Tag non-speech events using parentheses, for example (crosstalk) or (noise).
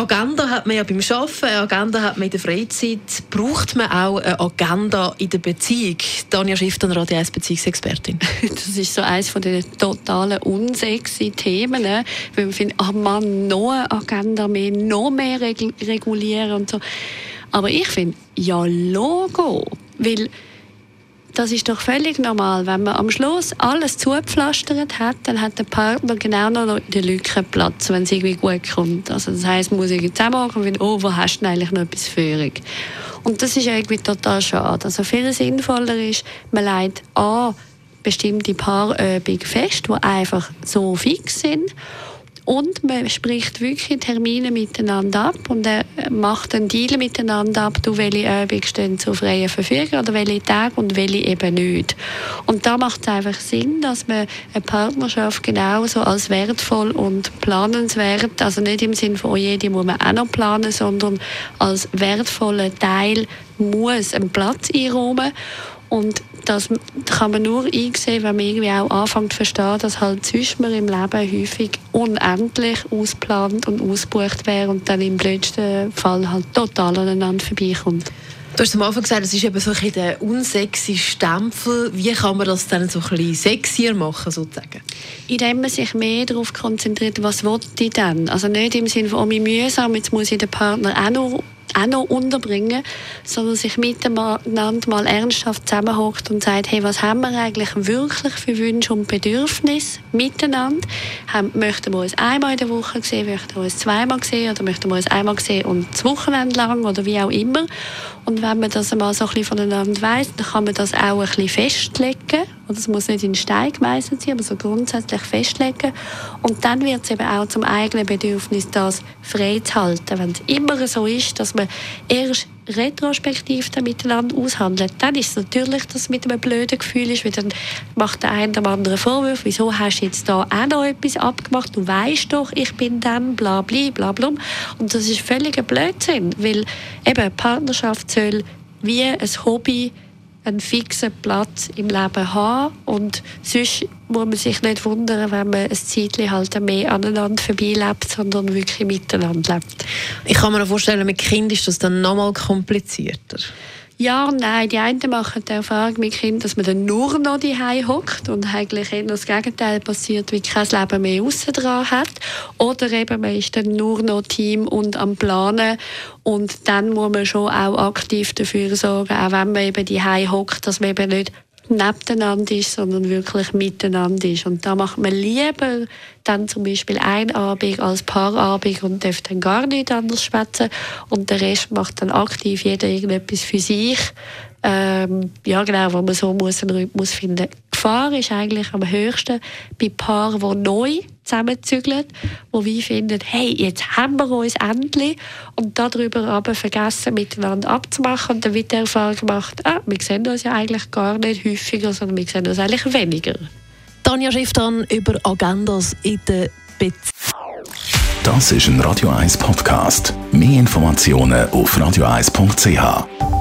Agenda hat man ja beim Arbeiten, eine Agenda hat man in der Freizeit. Braucht man auch eine Agenda in der Beziehung? Tanja Schifftan, Radio 1 Beziehungsexpertin. (laughs) Das ist so eines von den totalen unsexy Themen, ne? weil man findet, ach man, noch eine Agenda mehr, noch mehr regulieren und so. Aber ich finde, ja, Logo, weil das ist doch völlig normal. Wenn man am Schluss alles zugepflastert hat, dann hat der Partner genau noch in der Lücke Platz, wenn es irgendwie gut kommt. Also das heisst, muss ich zusammenhaken und finden, oh, wo hast du denn eigentlich noch etwas Führung? Und das ist irgendwie total schade. Also viel sinnvoller ist, man legt an bestimmte Paarübungen fest, die einfach so fix sind und man spricht wirklich Termine miteinander ab und er macht einen Deal miteinander ab, du, welche Übungen stehen zur freien Verfügung oder welche Tage und welche eben nicht. Und da macht es einfach Sinn, dass man eine Partnerschaft genauso als wertvoll und planenswert, also nicht im Sinne von, oh je, die muss man auch noch planen, sondern als wertvoller Teil muss einen Platz einräumen und das kann man nur einsehen, wenn man irgendwie auch anfängt zu verstehen, dass halt zwischen im Leben häufig unendlich ausplant und ausgebucht wäre und dann im blödsten Fall halt total aneinander vorbeikommt. Du hast am Anfang gesagt, es ist eben so ein der unsexy Stempel. Wie kann man das dann so ein bisschen sexier machen, sozusagen? Indem man sich mehr darauf konzentriert, was will ich denn? Also nicht im Sinne von, oh, wie mühsam, jetzt muss ich den Partner auch noch auch noch unterbringen, sondern sich miteinander mal ernsthaft zusammenhockt und sagt, hey, was haben wir eigentlich wirklich für Wünsche und Bedürfnisse miteinander? Möchten wir uns einmal in der Woche sehen, möchten wir uns zweimal sehen oder möchten wir uns einmal sehen und das Wochenende lang oder wie auch immer? Und wenn man das einmal so ein bisschen voneinander weiss, dann kann man das auch ein bisschen festlegen. Und es muss nicht in Stein gemeißelt sein, aber so grundsätzlich festlegen. Und dann wird es eben auch zum eigenen Bedürfnis, das frei zu halten. Wenn es immer so ist, dass man erst retrospektiv dann miteinander aushandelt, dann ist es natürlich, dass es mit einem blöden Gefühl ist, weil dann macht der eine dem anderen Vorwurf, wieso hast du jetzt da auch noch etwas abgemacht, du weißt doch, ich bin dann, bla bla bla bla. Und das ist völliger Blödsinn, weil eben Partnerschaft soll wie ein Hobby einen fixen Platz im Leben haben und sonst muss man sich nicht wundern, wenn man ein Zeitchen halt mehr aneinander vorbeilebt, sondern wirklich miteinander lebt. Ich kann mir vorstellen, mit Kind ist das dann noch mal komplizierter. Ja nein. Die einen machen die Erfahrung mit Kindern, dass man dann nur noch die hockt und eigentlich eher das Gegenteil passiert, wie kein Leben mehr außen dran hat. Oder eben man ist dann nur noch Team und am Planen und dann muss man schon auch aktiv dafür sorgen, auch wenn man eben die hockt, dass man eben nicht nebeneinander ist, sondern wirklich miteinander ist. Und da macht man lieber dann zum Beispiel ein Abend als Paarabend und darf dann gar nicht anders schwätzen und der Rest macht dann aktiv jeder irgendetwas für sich. Ähm, ja genau, wo man so muss einen Rhythmus finden. Die Gefahr ist eigentlich am höchsten bei Paaren, die neu zusammenzügeln, wo wir finden, hey, jetzt haben wir uns endlich und darüber aber vergessen, miteinander abzumachen und dann wird die Erfahrung gemacht, ah, wir sehen uns ja eigentlich gar nicht häufiger, sondern wir sehen uns eigentlich weniger. Tanja Schifftan über Agendas in der Beziehung. Das ist ein Radio 1 Podcast. Mehr Informationen auf radio1.ch.